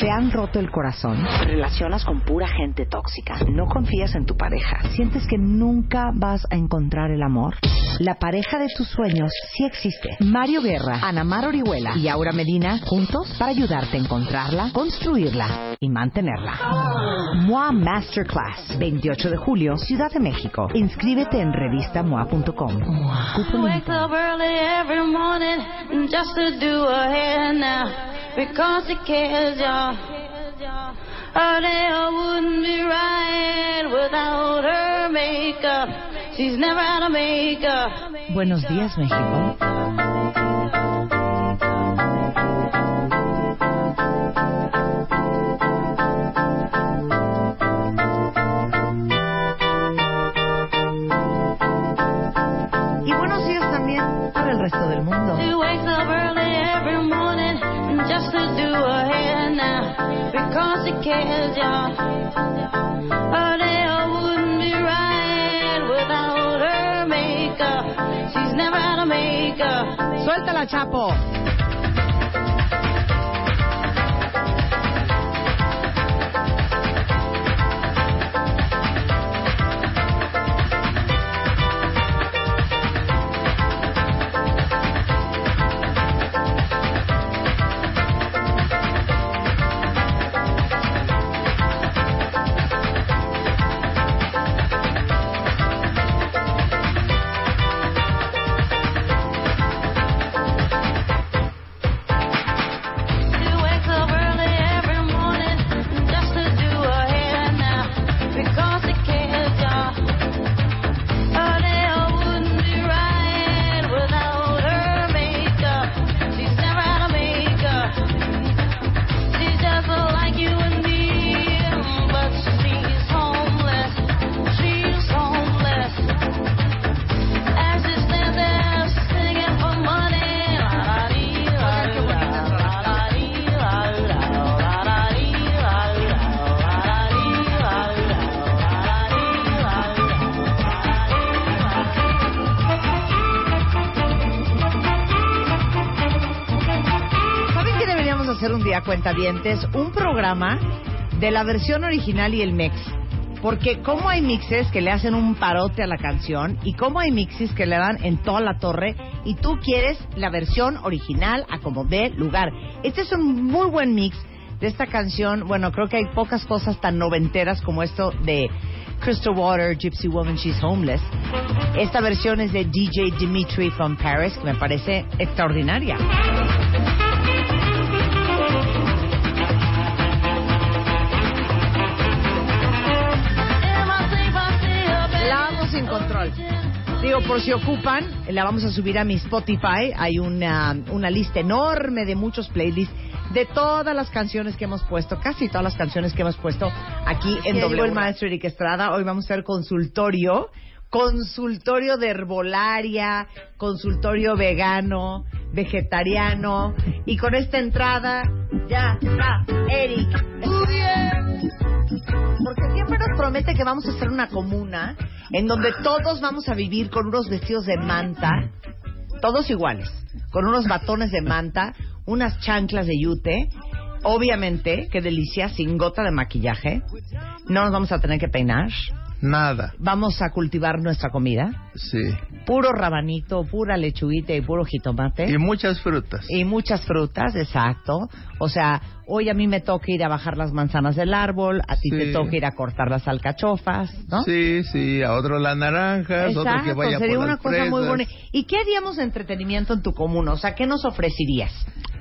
¿Te han roto el corazón? ¿Te relacionas con pura gente tóxica? ¿No confías en tu pareja? ¿Sientes que nunca vas a encontrar el amor? La pareja de tus sueños sí existe. Mario Guerra, Ana Mar Orihuela y Aura Medina juntos para ayudarte a encontrarla, construirla y mantenerla. MOA Masterclass, 28 de julio, Ciudad de México. Inscríbete en revistamoa.com. Cupo Because she cares, y'all. Her nail wouldn't be right without her makeup. She's never out of makeup. Buenos días, México. Resto del mundo. Because she cares, y'all. Her nail wouldn't be right without her makeup. She's never out of makeup. Suéltala, Chapo. Cuentavientes? Un programa de la versión original y el mix. Porque cómo hay mixes que le hacen un parote a la canción y cómo hay mixes que le dan en toda la torre y tú quieres la versión original a como dé lugar. Este es un muy buen mix de esta canción. Bueno, creo que hay pocas cosas tan noventeras como esto de Crystal Water, Gypsy Woman, She's Homeless. Esta versión es de DJ Dimitri from Paris, que me parece extraordinaria. Sin control. Digo, por si ocupan, la vamos a subir a mi Spotify. Hay una, una lista enorme de muchos playlists de todas las canciones que hemos puesto, casi todas las canciones que hemos puesto aquí en W. el maestro Eric Estrada. Hoy vamos a hacer consultorio, consultorio de herbolaria, consultorio vegano, vegetariano. Y con esta entrada, ya está Eric. Porque siempre nos promete que vamos a hacer una comuna en donde todos vamos a vivir con unos vestidos de manta, todos iguales, con unos batones de manta, unas chanclas de yute, obviamente, qué delicia, sin gota de maquillaje. No nos vamos a tener que peinar. Nada. Vamos a cultivar nuestra comida. Sí. Puro rabanito, pura lechuguita y puro jitomate. Y muchas frutas. Y muchas frutas, exacto. O sea, hoy a mí me toca ir a bajar las manzanas del árbol, a ti Sí. te toca ir a cortar las alcachofas, ¿no? Sí, sí. A otro las naranjas, otro que Exacto, vaya sería por una las cosa muy buena. ¿Y qué haríamos de entretenimiento en tu comuna? O sea, ¿qué nos ofrecerías?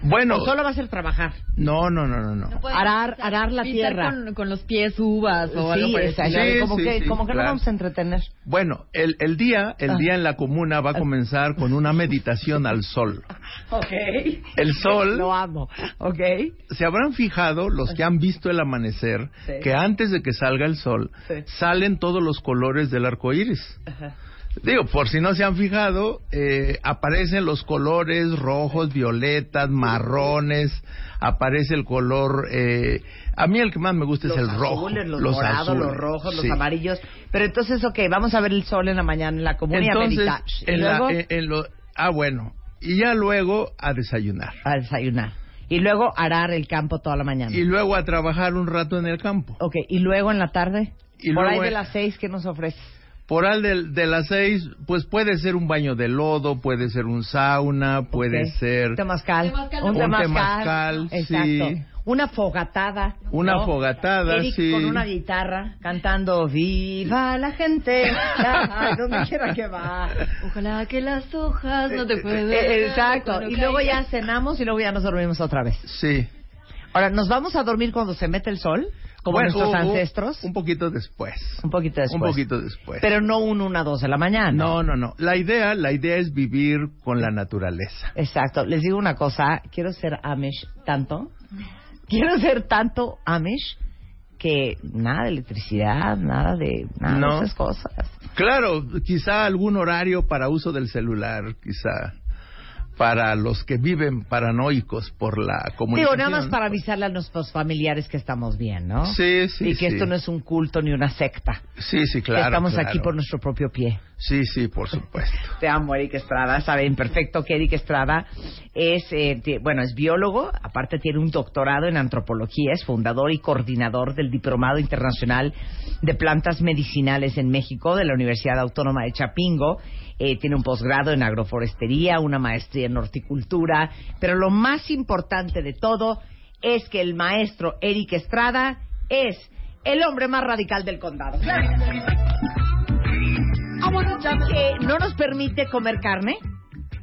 Bueno, ¿O solo va a ser trabajar? no, no, no, no. no. Arar, arar la tierra. Con, con los pies uvas o algo por exacto. Sí, como sí, que, sí, como que claro. no vamos a entretener. Bueno, el, el día, el Ah. día en la comuna va a comenzar con una meditación al sol. Ok. El sol, Lo amo. Ok. se habrán fijado los que han visto el amanecer Sí. que antes de que salga el sol Sí. salen todos los colores del arco iris. Digo, por si no se han fijado, eh, aparecen los colores rojos, violetas, marrones, aparece el color. Eh, a mí el que más me gusta Los es el rojo. azules, los, morados, azules, los rojos, sí. los amarillos. Pero entonces, ok, vamos a ver el sol en la mañana en la comunidad Entonces, en la- en- en lo- ah, bueno. Y ya luego a desayunar. a desayunar. Y luego arar el campo toda la mañana. Y luego a trabajar un rato en el campo. Ok, y luego en la tarde. Y Por ahí de en- las seis, ¿qué nos ofrece? Por al de, de las seis, pues puede ser un baño de lodo, puede ser un sauna, puede Ok. ser Temazcal. Temazcal. Un Un temazcal. temazcal, Exacto. sí. Una fogatada. Una ¿no? fogatada, Eric sí. con una guitarra cantando Viva la gente. Ay, donde quiera que va. Ojalá que las hojas no te puedan. Eh, Exacto. Y luego ya cenamos y luego ya nos dormimos otra vez. Sí. Ahora, ¿nos vamos a dormir cuando se mete el sol? Como Bueno, nuestros ancestros. Un poquito después. Un poquito después. Un poquito después. Pero no un una, dos de la mañana. no, no, no. La idea, la idea es vivir con la naturaleza. Exacto. Les digo una cosa. Quiero ser Amish tanto. Quiero ser tanto Amish que nada de electricidad, nada de nada No. de esas cosas. Claro, quizá algún horario para uso del celular, quizá para los que viven paranoicos por la comunicación. Digo, nada más para avisarle a nuestros familiares que estamos bien, ¿no? Sí, sí, Y que sí. esto no es un culto ni una secta. Sí, sí, que claro. estamos claro. aquí por nuestro propio pie. Sí, sí, por supuesto. Te amo, Eric Estrada. Saben perfecto que Eric Estrada es, eh, bueno, es biólogo, aparte tiene un doctorado en antropología, es fundador y coordinador del Diplomado Internacional de Plantas Medicinales en México de la Universidad Autónoma de Chapingo. Eh, tiene un posgrado en agroforestería, una maestría en horticultura, pero lo más importante de todo es que el maestro Eric Estrada es el hombre más radical del condado. Claro que no nos permite comer carne,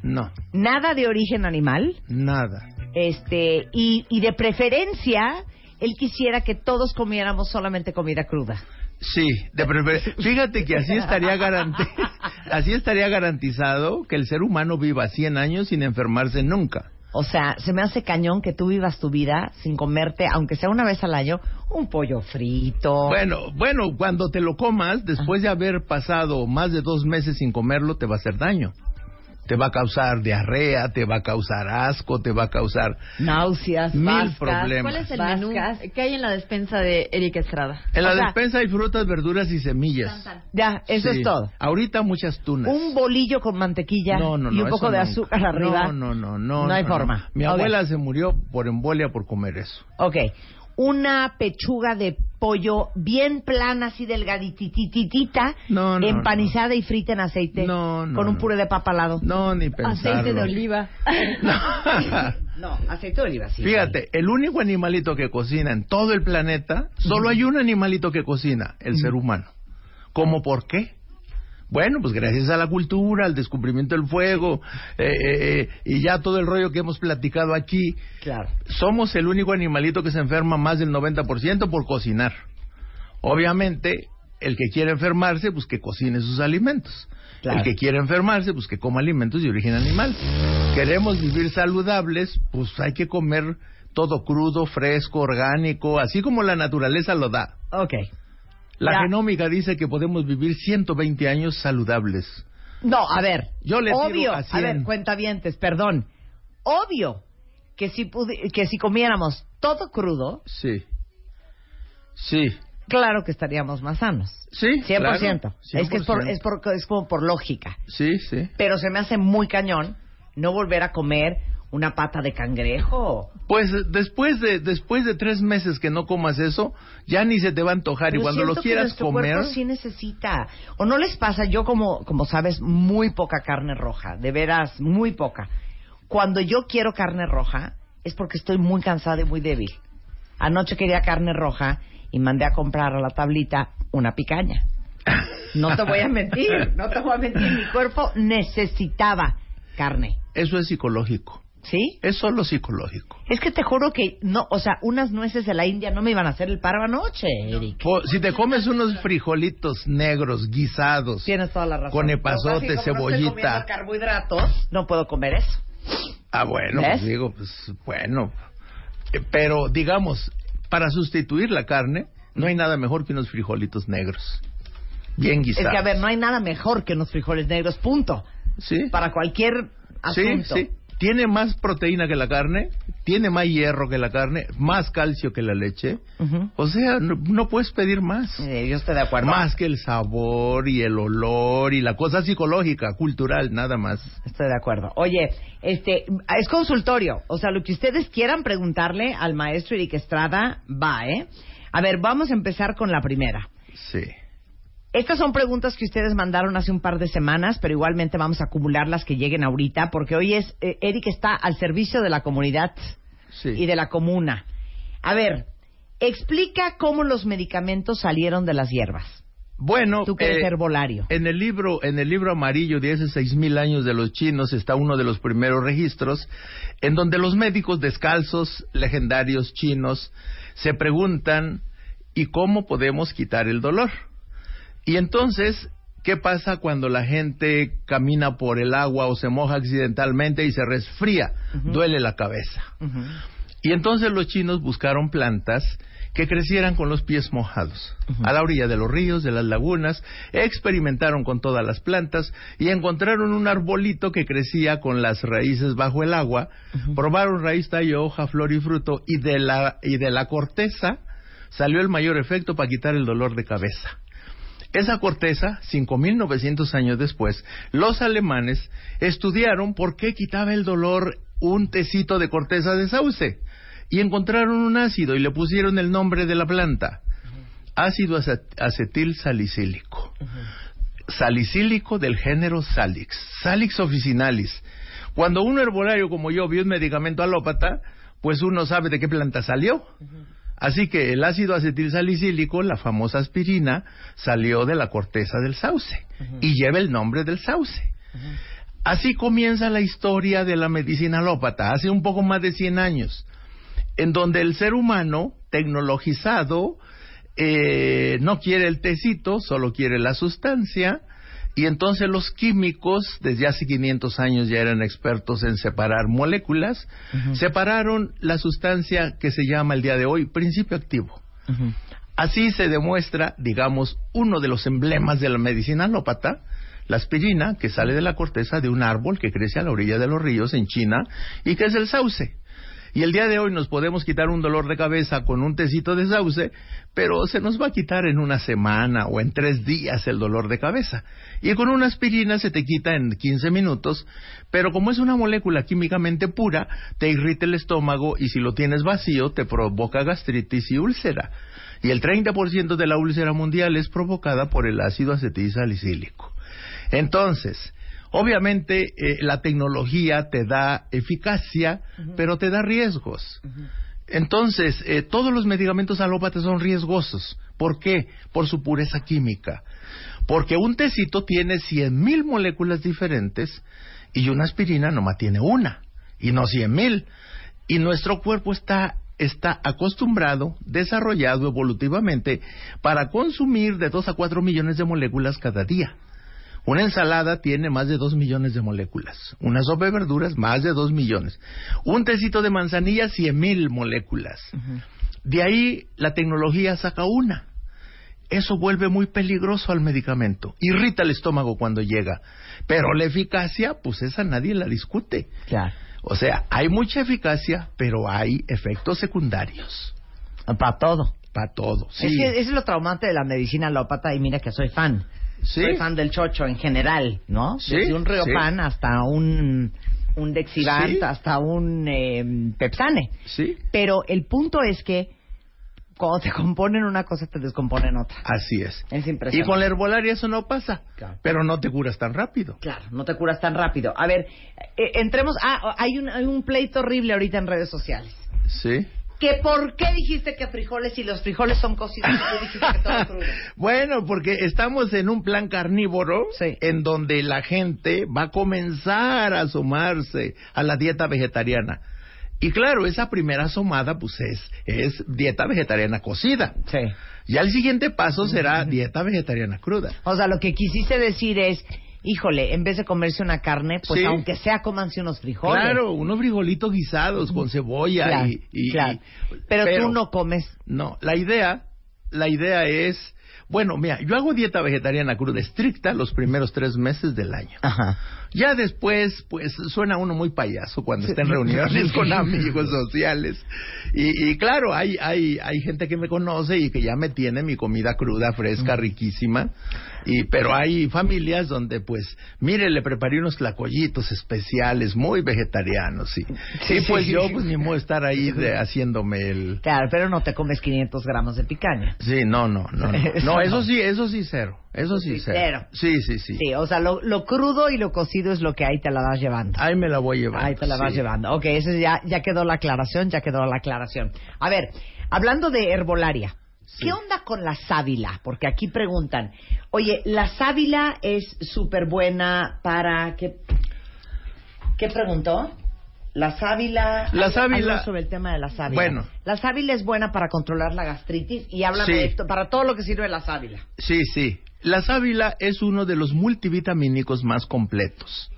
No, nada de origen animal, nada. este y, y de preferencia él quisiera que todos comiéramos solamente comida cruda. Sí, de fíjate que así estaría garanti- así estaría garantizado que el ser humano viva 100 años sin enfermarse nunca. O sea, se me hace cañón que tú vivas tu vida sin comerte, aunque sea una vez al año, un pollo frito. Bueno, bueno, cuando te lo comas, después de haber pasado más de dos meses sin comerlo, te va a hacer daño. Te va a causar diarrea, te va a causar asco, te va a causar náuseas, mil vascas. problemas. ¿Cuál es el Vascas. menú que hay en la despensa de Eric Estrada? En la o sea- despensa hay frutas, verduras y semillas. Ya, eso Sí. es todo. Ahorita muchas tunas. Un bolillo con mantequilla No, no, y no, un poco de nunca. azúcar arriba. No, no, no, no. No hay no, forma. Mi Ok. abuela se murió por embolia por comer eso. Ok. Una pechuga de pollo bien plana, así delgaditititita, No, no, empanizada y frita en aceite, No, no, con un puré de papa al lado. No, ni pensarlo. Aceite de oliva. No, aceite de oliva, sí. Fíjate, el único animalito que cocina en todo el planeta, solo hay un animalito que cocina, el ser humano. ¿Cómo por qué? Bueno, pues gracias a la cultura, al descubrimiento del fuego eh, eh, eh, y ya todo el rollo que hemos platicado aquí, Claro. somos el único animalito que se enferma más del 90% por cocinar. Obviamente, el que quiere enfermarse, pues que cocine sus alimentos. Claro. El que quiere enfermarse, pues que coma alimentos de origen animal. Queremos vivir saludables, pues hay que comer todo crudo, fresco, orgánico, así como la naturaleza lo da. Ok. La Ya. genómica dice que podemos vivir 120 años saludables. No, a ver. Yo le Obvio. a A, 100. ver, cuentavientes, perdón. Obvio que si, que si comiéramos todo crudo, Sí. Sí. claro que estaríamos más sanos. Sí. 100%. claro, Es que es, por, 100%. es, por- es como por lógica. Sí, sí. Pero se me hace muy cañón no volver a comer una pata de cangrejo. Pues después de después de tres meses que no comas eso, ya ni se te va a antojar Pero y cuando lo que quieras nuestro comer, cuerpo sí necesita. ¿O no les pasa? Yo, como, como sabes, muy poca carne roja. De veras, muy poca. Cuando yo quiero carne roja, es porque estoy muy cansada y muy débil. Anoche quería carne roja y mandé a comprar a la tablita una picaña. No te voy a mentir, no te voy a mentir. Mi cuerpo necesitaba carne. eso es psicológico. ¿Sí? Es solo psicológico. Es que te juro que no, o sea, unas nueces de la India no me iban a hacer el paro anoche, Eric. Po- Si te comes unos frijolitos negros guisados Tienes toda la razón. con epazote, es que como no estoy cebollita, comiendo carbohidratos, no puedo comer eso. Ah, bueno, ¿Ves? pues digo, pues bueno. Eh, Pero digamos, para sustituir la carne, no hay nada mejor que unos frijolitos negros. Bien Es guisados. que, a ver, no hay nada mejor que unos frijoles negros, punto. Sí. Para cualquier Sí, asunto. sí. Tiene más proteína que la carne, tiene más hierro que la carne, más calcio que la leche. O sea, no, no puedes pedir más. Eh, yo estoy de acuerdo. Más que el sabor y el olor y la cosa psicológica, cultural, nada más. Estoy de acuerdo. Oye, este, es consultorio. O sea, lo que ustedes quieran preguntarle al maestro Eric Estrada, va, ¿eh? A ver, vamos a empezar con la primera. Sí. Estas son preguntas que ustedes mandaron hace un par de semanas, pero igualmente vamos a acumular las que lleguen ahorita, porque hoy es, eh, Eric está al servicio de la comunidad Sí. y de la comuna. A ver, explica cómo los medicamentos salieron de las hierbas. Bueno, Tú que eres eh, herbolario. En el libro, en el libro amarillo de hace seis mil años de los chinos está uno de los primeros registros en donde los médicos descalzos legendarios chinos se preguntan ¿y cómo podemos quitar el dolor? Y entonces, ¿qué pasa cuando la gente camina por el agua o se moja accidentalmente y se resfría? Duele la cabeza. Y entonces los chinos buscaron plantas que crecieran con los pies mojados, a la orilla de los ríos, de las lagunas, experimentaron con todas las plantas y encontraron un arbolito que crecía con las raíces bajo el agua, probaron raíz, tallo, hoja, flor y fruto y de la, y de la corteza salió el mayor efecto para quitar el dolor de cabeza. Esa corteza, 5.900 años después, los alemanes estudiaron por qué quitaba el dolor un tecito de corteza de sauce y encontraron un ácido y le pusieron el nombre de la planta, ácido ace- acetil salicílico. Salicílico del género Salix, Salix officinalis. Cuando un herbolario como yo vio un medicamento alópata, pues uno sabe de qué planta salió. Así que el ácido acetil salicílico, la famosa aspirina, salió de la corteza del sauce y lleva el nombre del sauce. Así comienza la historia de la medicina alópata, hace un poco más de 100 años, en donde el ser humano, tecnologizado, eh, no quiere el tecito, solo quiere la sustancia, y entonces los químicos, desde hace 500 años ya eran expertos en separar moléculas, separaron la sustancia que se llama el día de hoy principio activo. Así se demuestra, digamos, uno de los emblemas de la medicina alópata, la aspirina, que sale de la corteza de un árbol que crece a la orilla de los ríos en China y que es el sauce. Y el día de hoy nos podemos quitar un dolor de cabeza con un tecito de sauce, pero se nos va a quitar en una semana o en tres días el dolor de cabeza. Y con una aspirina se te quita en 15 minutos, pero como es una molécula químicamente pura, te irrita el estómago y si lo tienes vacío te provoca gastritis y úlcera. Y el 30% de la úlcera mundial es provocada por el ácido acetilsalicílico. Entonces, obviamente eh, la tecnología te da eficacia, pero te da riesgos. Entonces, eh, todos los medicamentos alópatas son riesgosos. ¿Por qué? Por su pureza química. Porque un tecito tiene 100.000 moléculas diferentes y una aspirina nomás tiene una, y no 100.000. Y nuestro cuerpo está, está acostumbrado, desarrollado evolutivamente, para consumir de 2 a 4 millones de moléculas cada día. Una ensalada tiene más de 2 millones de moléculas. Una sopa de verduras, más de 2 millones. Un tecito de manzanilla, 100 mil moléculas. De ahí la tecnología saca una. Eso vuelve muy peligroso al medicamento. Irrita el estómago cuando llega. Pero la eficacia, pues esa nadie la discute. Claro. O sea, hay mucha eficacia, pero hay efectos secundarios. Para todo. Para todo. Sí. Es que es lo traumante de la medicina alópata y mira que soy fan. Sí. Soy fan del chocho en general, ¿no? Sí, Desde un Riopan hasta un, un Dexivant, hasta un eh, Pepsane. Sí. Pero el punto es que cuando te componen una cosa, te descomponen otra. Así es. Es Y impresionante. con la herbolaria eso no pasa. Claro. Pero no te curas tan rápido. Claro, no te curas tan rápido. A ver, eh, entremos... Ah, hay un, hay un pleito horrible ahorita en redes sociales. Sí. ¿Que por qué dijiste que frijoles y los frijoles son cocidos y tú dijiste que todo crudo? bueno, porque estamos en un plan carnívoro Sí. en donde la gente va a comenzar a asomarse a la dieta vegetariana. Y claro, esa primera asomada pues es, es dieta vegetariana cocida. Sí. Ya el siguiente paso será dieta vegetariana cruda. O sea, lo que quisiste decir es híjole, en vez de comerse una carne, pues Sí. aunque sea cómanse unos frijoles. Claro, unos frijolitos guisados con cebolla Claro, y, y- claro. y- Pero, tú no comes. No, la idea, la idea es, bueno, mira, yo hago dieta vegetariana cruda estricta los primeros tres meses del año. Ajá. Ya después, pues suena uno muy payaso cuando está en reuniones con amigos sociales. Y, y claro, hay, hay, hay gente que me conoce y que ya me tiene mi comida cruda, fresca, riquísima. Y, pero hay familias donde, pues, mire, le preparé unos tlacoyitos especiales, muy vegetarianos. Y, Sí, y pues sí, yo, pues, ni modo estar ahí de, haciéndome el... Claro, pero no te comes 500 gramos de picaña. Sí, no, no, No, no. eso sí, eso sí, cero. Eso sí, cero. Sí, sí, sí. Sí, o sea, lo, lo crudo y lo cocido es lo que ahí te la vas llevando. Ahí me la voy llevando. Ahí te la vas llevando. Ok, eso ya, ya quedó la aclaración, ya quedó la aclaración. A ver, hablando de herbolaria, Sí. ¿qué onda con la sábila? Porque aquí preguntan, oye, ¿la sábila es súper buena para qué? ¿Qué preguntó? La sábila. La sábila- sobre el tema de la sábila. Bueno. La sábila es buena para controlar la gastritis y habla Sí. de esto, para todo lo que sirve la sábila. Sí, sí. La sábila es uno de los multivitamínicos más completos.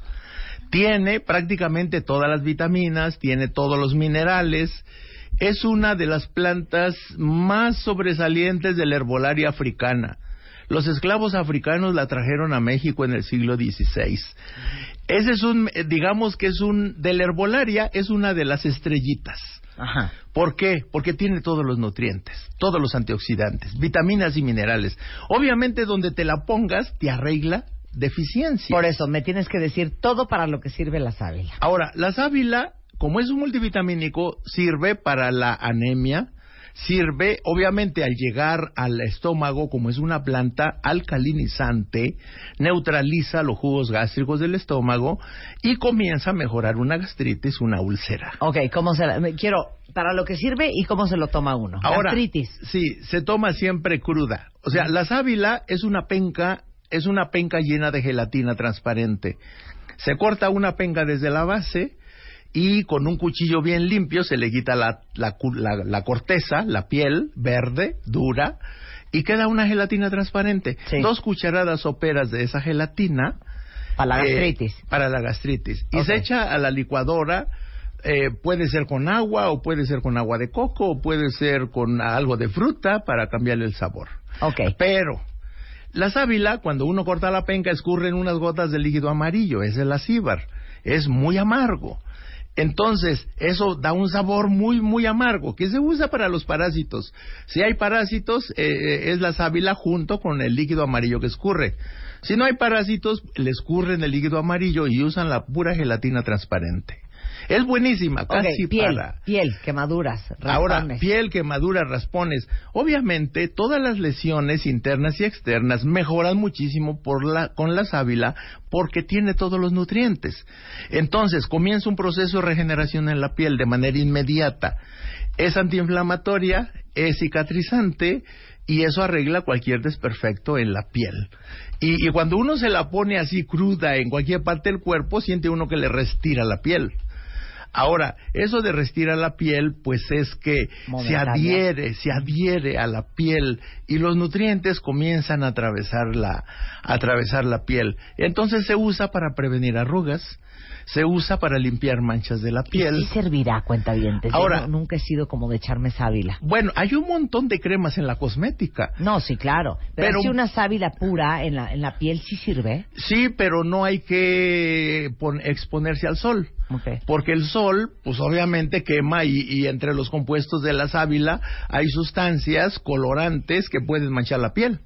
Tiene prácticamente todas las vitaminas, tiene todos los minerales. Es una de las plantas más sobresalientes de la herbolaria africana. Los esclavos africanos la trajeron a México en el siglo XVI. Ese es un, eh, digamos que es un, de la herbolaria es una de las estrellitas. Ajá. ¿Por qué? Porque tiene todos los nutrientes, todos los antioxidantes, vitaminas y minerales. Obviamente donde te la pongas te arregla deficiencias. Por eso, me tienes que decir todo para lo que sirve la sábila. Ahora, la sábila, como es un multivitamínico, sirve para la anemia, sirve, obviamente, al llegar al estómago, como es una planta alcalinizante, neutraliza los jugos gástricos del estómago y comienza a mejorar una gastritis, una úlcera. Ok, ¿cómo se la, me- quiero para lo que sirve y cómo se lo toma uno? Ahora, Gastritis. sí, se toma siempre cruda. O sea, la sábila es una penca, es una penca llena de gelatina transparente. Se corta una penca desde la base y con un cuchillo bien limpio se le quita la, la, la- la corteza, la piel verde, dura, y queda una gelatina transparente. Sí. Dos cucharadas soperas de esa gelatina Para la eh, gastritis. para la gastritis. Y se echa a la licuadora. eh, puede ser con agua o puede ser con agua de coco o puede ser con algo de fruta para cambiarle el sabor. Ok. Pero la sábila, cuando uno corta la penca, escurren unas gotas de líquido amarillo. Es la cíbar. Es muy amargo. Entonces, eso da un sabor muy, muy amargo, que se usa para los parásitos. Si hay parásitos, eh, eh, es la sábila junto con el líquido amarillo que escurre. Si no hay parásitos, le escurren el líquido amarillo y usan la pura gelatina transparente. Es buenísima, casi piel, para... piel, quemaduras, Ahora, raspones. piel, quemaduras, raspones. Obviamente, todas las lesiones internas y externas mejoran muchísimo por la, con la sábila porque tiene todos los nutrientes. Entonces, comienza un proceso de regeneración en la piel de manera inmediata. Es antiinflamatoria, es cicatrizante y eso arregla cualquier desperfecto en la piel. Y, y cuando uno se la pone así cruda en cualquier parte del cuerpo, siente uno que le restira la piel. Ahora, eso de restirar la piel, pues es que se adhiere, se adhiere a la piel y los nutrientes comienzan a atravesar la, a atravesar la piel. Entonces se usa para prevenir arrugas, se usa para limpiar manchas de la Y piel. sí servirá, cuenta bien. Ahora- nunca he sido como de echarme sábila. Bueno, hay un montón de cremas en la cosmética. No, sí, claro. Pero, Pero- si una sábila pura en la, en la piel sí sirve. Sí, pero no hay que pon- exponerse al sol. Porque el sol, pues obviamente quema y, y entre los compuestos de la sábila hay sustancias colorantes que pueden manchar la piel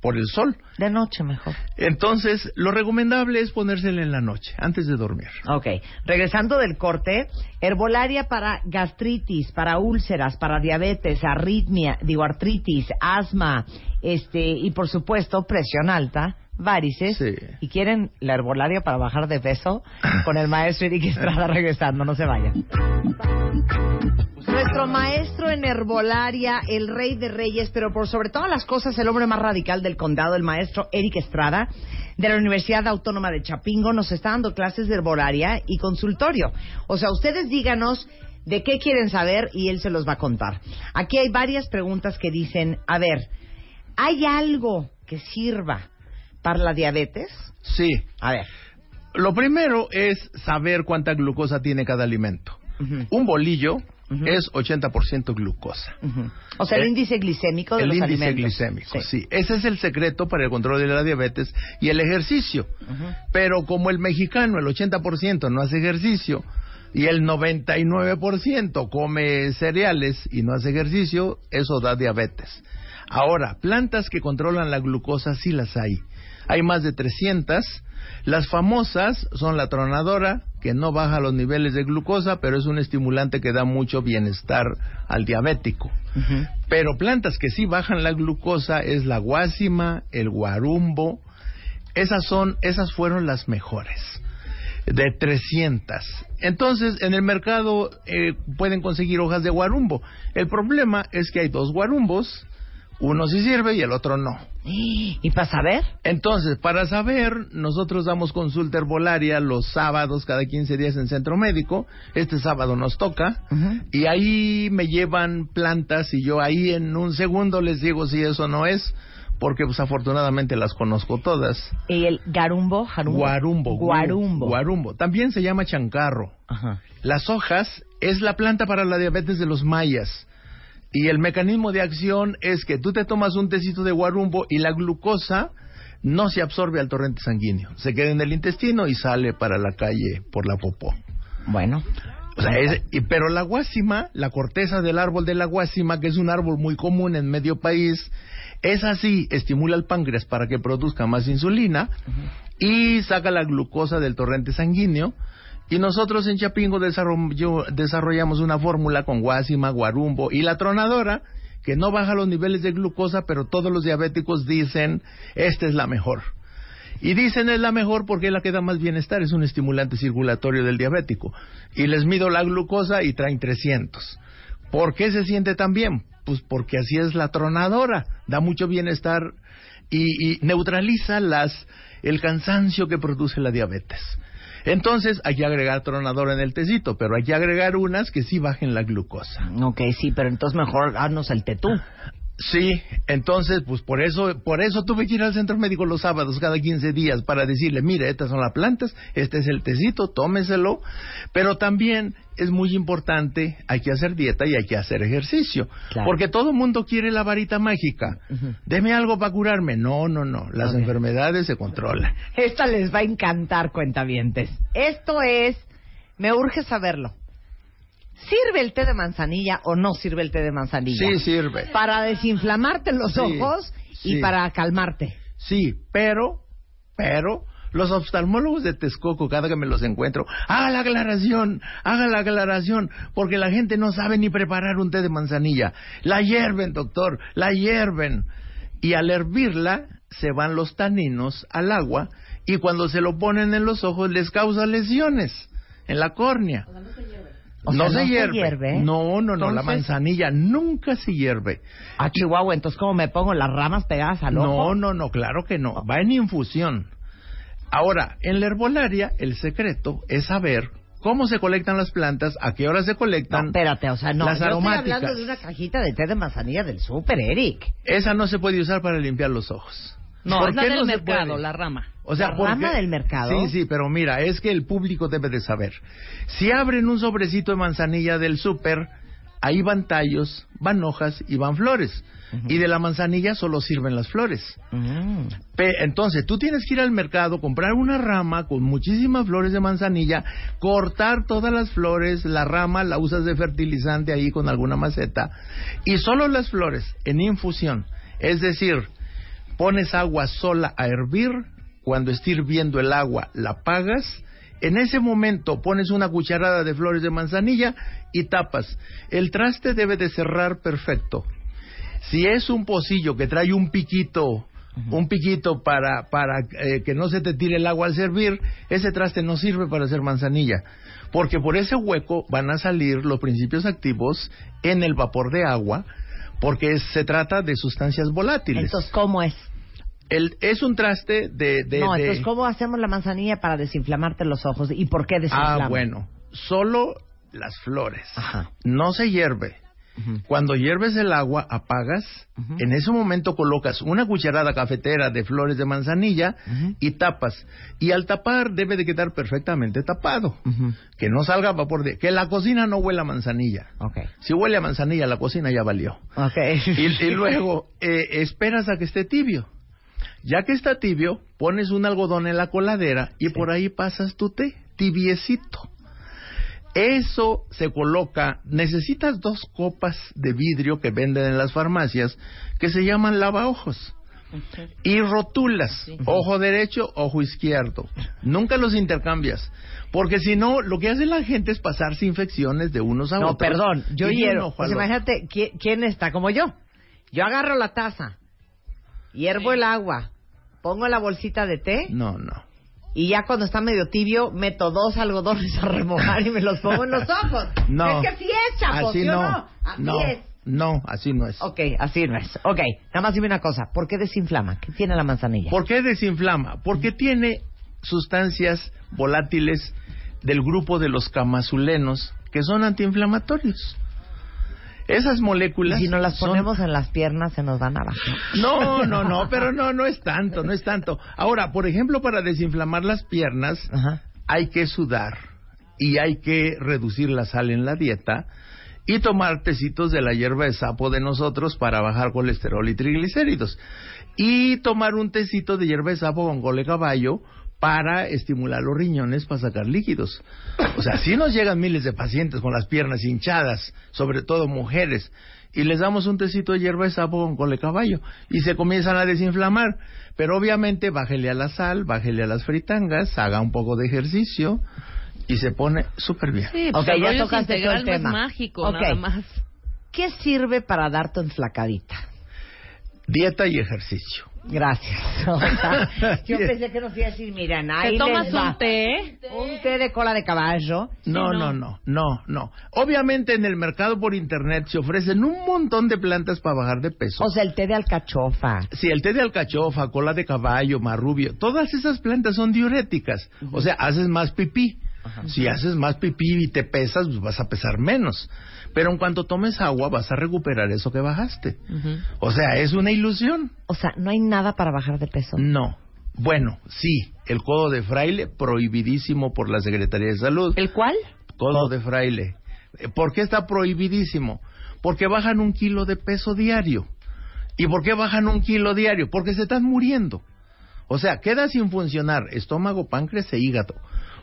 por el sol. De noche mejor. Entonces, lo recomendable es ponérsela en la noche, antes de dormir. Ok, regresando del corte, herbolaria para gastritis, para úlceras, para diabetes, arritmia, digo artritis, asma, este y por supuesto presión alta, varices. Sí. ¿Y quieren la herbolaria para bajar de peso? Con el maestro Eric Estrada regresando, no se vayan. Nuestro maestro en herbolaria, el rey de reyes, pero por sobre todas las cosas, el hombre más radical del condado, el maestro Eric Estrada, de la Universidad Autónoma de Chapingo, nos está dando clases de herbolaria y consultorio. O sea, ustedes díganos de qué quieren saber y él se los va a contar. Aquí hay varias preguntas que dicen, a ver, ¿hay algo que sirva la diabetes? Sí. A ver. Lo primero es saber cuánta glucosa tiene cada alimento. Un bolillo Ujú. es 80% glucosa. O sea, el Eh, índice glicémico de el los índice alimentos. glicémico, sí. Ese es el secreto para el control de la diabetes y el ejercicio. Pero como el mexicano, el 80% no hace ejercicio y el 99% come cereales y no hace ejercicio, eso da diabetes. Ahora, plantas que controlan la glucosa sí las hay. Hay más de 300. Las famosas son la tronadora, que no baja los niveles de glucosa, pero es un estimulante que da mucho bienestar al diabético. Pero plantas que sí bajan la glucosa es la guásima, el guarumbo. Esas son, esas fueron las mejores. De 300. Entonces, en el mercado eh, pueden conseguir hojas de guarumbo. El problema es que hay dos guarumbos. Uno sí sirve y el otro no. ¿Y para saber? Entonces, para saber, nosotros damos consulta herbolaria los sábados, cada 15 días en Centro Médico. Este sábado nos toca. Y ahí me llevan plantas y yo ahí en un segundo les digo si eso no es, porque pues afortunadamente las conozco todas. ¿Y el garumbo? Jarumbo? Guarumbo. gu- Guarumbo. Guarumbo. También se llama chancarro. Ajá. Las hojas es la planta para la diabetes de los mayas. Y el mecanismo de acción es que tú te tomas un tecito de guarumbo y la glucosa no se absorbe al torrente sanguíneo. Se queda en el intestino y sale para la calle por la popó. Bueno. O sea, es- y- pero la guásima, la corteza del árbol de la guásima, que es un árbol muy común en medio país, es así, estimula el páncreas para que produzca más insulina y saca la glucosa del torrente sanguíneo. Y nosotros en Chapingo desarrollamos una fórmula con guásima, guarumbo y la tronadora, que no baja los niveles de glucosa, pero todos los diabéticos dicen, esta es la mejor. Y dicen es la mejor porque es la que da más bienestar, es un estimulante circulatorio del diabético. Y les mido la glucosa y traen 300. ¿Por qué se siente tan bien? Pues porque así es la tronadora, da mucho bienestar y, y neutraliza las, el cansancio que produce la diabetes. Entonces hay que agregar tronadora en el tecito, pero hay que agregar unas que sí bajen la glucosa. Ok, sí, pero entonces mejor haznos el tetú. Sí, entonces, pues por eso, por eso tuve que ir al centro médico los sábados cada 15 días para decirle, mire, estas son las plantas, este es el tecito, tómeselo, pero también es muy importante, hay que hacer dieta y hay que hacer ejercicio, Claro. porque todo el mundo quiere la varita mágica. Deme algo para curarme. No, no, no, las enfermedades se controlan. Esta les va a encantar, cuentavientes. Esto es, me urge saberlo. ¿Sirve el té de manzanilla o no sirve el té de manzanilla? Sí, sirve. Para desinflamarte los Sí, ojos y sí. para calmarte. Sí, pero, pero, los oftalmólogos de Texcoco, cada que me los encuentro, haga la aclaración, haga la aclaración, porque la gente no sabe ni preparar un té de manzanilla. La hierven, doctor, la hierven. Y al hervirla, se van los taninos al agua, y cuando se lo ponen en los ojos, les causa lesiones en la córnea. O no, sea, se ¿no se hierve. No, no, no, la manzanilla nunca se hierve. Ah, Chihuahua, entonces ¿cómo me pongo las ramas pegadas al No, ojo? no, no, claro que no. Va en infusión. Ahora, en la herbolaria, el secreto es saber cómo se colectan las plantas, a qué hora se No, colectan. espérate, o sea, no. Las yo estoy hablando de una cajita de té de manzanilla del súper, Eric. Esa no se puede usar para limpiar los ojos. No, ¿Por es la qué del no se mercado, puede? la rama. O sea, ¿La ¿por rama del mercado? Sí, sí, pero mira, es que el público debe de saber. Si abren un sobrecito de manzanilla del súper, ahí van tallos, van hojas y van flores. Y de la manzanilla solo sirven las flores. Mm. Entonces, tú tienes que ir al mercado, comprar una rama con muchísimas flores de manzanilla, cortar todas las flores, la rama la usas de fertilizante ahí con alguna maceta, y solo las flores en infusión. Es decir, pones agua sola a hervir, cuando esté hirviendo el agua la apagas, en ese momento pones una cucharada de flores de manzanilla y tapas. El traste debe de cerrar perfecto. Si es un pocillo que trae un piquito, un piquito para, para eh, que no se te tire el agua al servir, ese traste no sirve para hacer manzanilla. Porque por ese hueco van a salir los principios activos en el vapor de agua, porque se trata de sustancias volátiles. Entonces, ¿cómo es? El- es un traste de... de- no, de- entonces, ¿cómo hacemos la manzanilla para desinflamarte los ojos? ¿Y por qué desinflama? Ah, bueno. Solo las flores. Ajá. No se hierve. Cuando hierves el agua, apagas. En ese momento colocas una cucharada cafetera de flores de manzanilla y tapas. Y al tapar debe de quedar perfectamente tapado. Que no salga vapor de... Que la cocina no huela a manzanilla. Ok. Si huele a manzanilla, la cocina ya valió. Ok. Y, y luego eh, esperas a que esté tibio. Ya que está tibio, pones un algodón en la coladera y por ahí pasas tu té, tibiecito. Eso se coloca, necesitas dos copas de vidrio que venden en las farmacias que se llaman lavaojos. Y rotulas, ojo derecho, ojo izquierdo. Nunca los intercambias. Porque si no, lo que hace la gente es pasarse infecciones de unos a No, otros. perdón, yo ojo Pues imagínate, ¿quién, quién está como yo? Yo agarro la taza, hiervo el agua, pongo la bolsita de té No, no. Y ya cuando está medio tibio meto dos algodones a remojar y me los pongo en los ojos. No. Es que sí es, chapos, así ¿sí o no. no? Así no, es. no, así no es. Ok, así no es. Ok, nada más dime una cosa. ¿Por qué desinflama? ¿Qué tiene la manzanilla? ¿Por qué desinflama? Porque tiene sustancias volátiles del grupo de los camazulenos que son antiinflamatorios. Esas Y moléculas. si nos las son- ponemos en las piernas se nos van a bajar. No, no, no, pero no, no es tanto, no es tanto. Ahora, por ejemplo, para desinflamar las piernas Ajá. hay que sudar y hay que reducir la sal en la dieta y tomar tecitos de la hierba de sapo de nosotros para bajar colesterol y triglicéridos. Y tomar un tecito de hierba de sapo con cole caballo para estimular los riñones para sacar líquidos. O sea, si nos llegan miles de pacientes con las piernas hinchadas, sobre todo mujeres, y les damos un tecito de hierba de sapo con cole caballo y se comienzan a desinflamar. Pero obviamente bájele a la sal, bájele a las fritangas, haga un poco de ejercicio y se pone súper bien. Sí, pues el ya tocaste el integral no es tema. mágico, nada más. ¿Qué sirve para darte enflacadita? Dieta y ejercicio. Gracias. O sea, yo pensé que nos iba a decir, miren, ahí ¿Te tomas les va. un té? Un té de cola de caballo. No, no, no, no, no. Obviamente en el mercado por internet se ofrecen un montón de plantas para bajar de peso. O sea, el té de alcachofa. Sí, el té de alcachofa, cola de caballo, marrubio, todas esas plantas son diuréticas. O sea, haces más pipí. Si haces más pipí y te pesas, pues vas a pesar menos. Pero en cuanto tomes agua, vas a recuperar eso que bajaste. O sea, es una ilusión. O sea, no hay nada para bajar de peso. No. Bueno, sí, el codo de fraile prohibidísimo por la Secretaría de Salud. ¿El cuál? Codo de fraile. Eh, ¿Por qué está prohibidísimo? Porque bajan un kilo de peso diario. ¿Y por qué bajan un kilo diario? Porque se están muriendo. O sea, queda sin funcionar estómago, páncreas e hígado.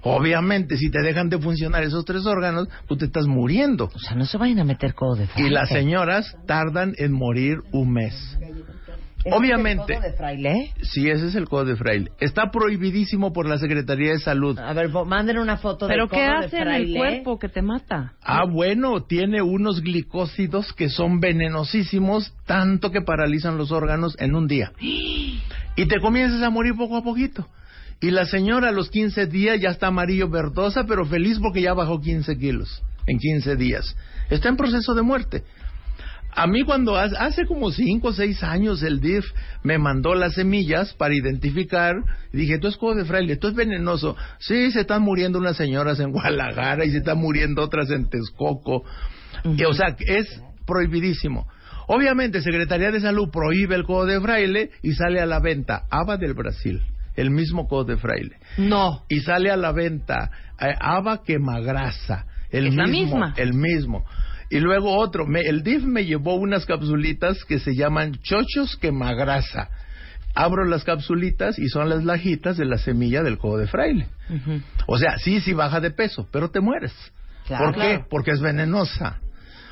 Obviamente, si te dejan de funcionar esos tres órganos, tú te estás muriendo. O sea, no se vayan a meter codo de fraile. Y las señoras tardan en morir un mes. ¿Es Obviamente, el codo de fraile? sí, ese es el codo de fraile. Está prohibidísimo por la Secretaría de Salud. A ver, manden una foto ¿Pero del codo qué de hace en el fraile. cuerpo que te mata? Ah, bueno, tiene unos glicósidos que son venenosísimos, tanto que paralizan los órganos en un día. Y te comienzas a morir poco a poquito. Y la señora a los 15 días ya está amarillo verdosa, pero feliz porque ya bajó 15 kilos en 15 días. Está en proceso de muerte. A mí cuando hace, hace como 5 o 6 años el DIF me mandó las semillas para identificar, y dije, tú es codo de fraile, tú es venenoso. Sí, se están muriendo unas señoras en Guadalajara y se están muriendo otras en Texcoco. Y, o sea, es prohibidísimo. Obviamente, Secretaría de Salud prohíbe el codo de fraile y sale a la venta Ava del Brasil, el mismo codo de fraile. No. Y sale a la venta eh, Ava quemagrasa, el Es la mismo, misma. el mismo. Y luego otro, me- el DIF me llevó unas capsulitas que se llaman chochos quemagrasa. Abro las capsulitas y son las lajitas de la semilla del codo de fraile. O sea, sí, sí baja de peso, pero te mueres. Claro. ¿Por qué? Porque es venenosa.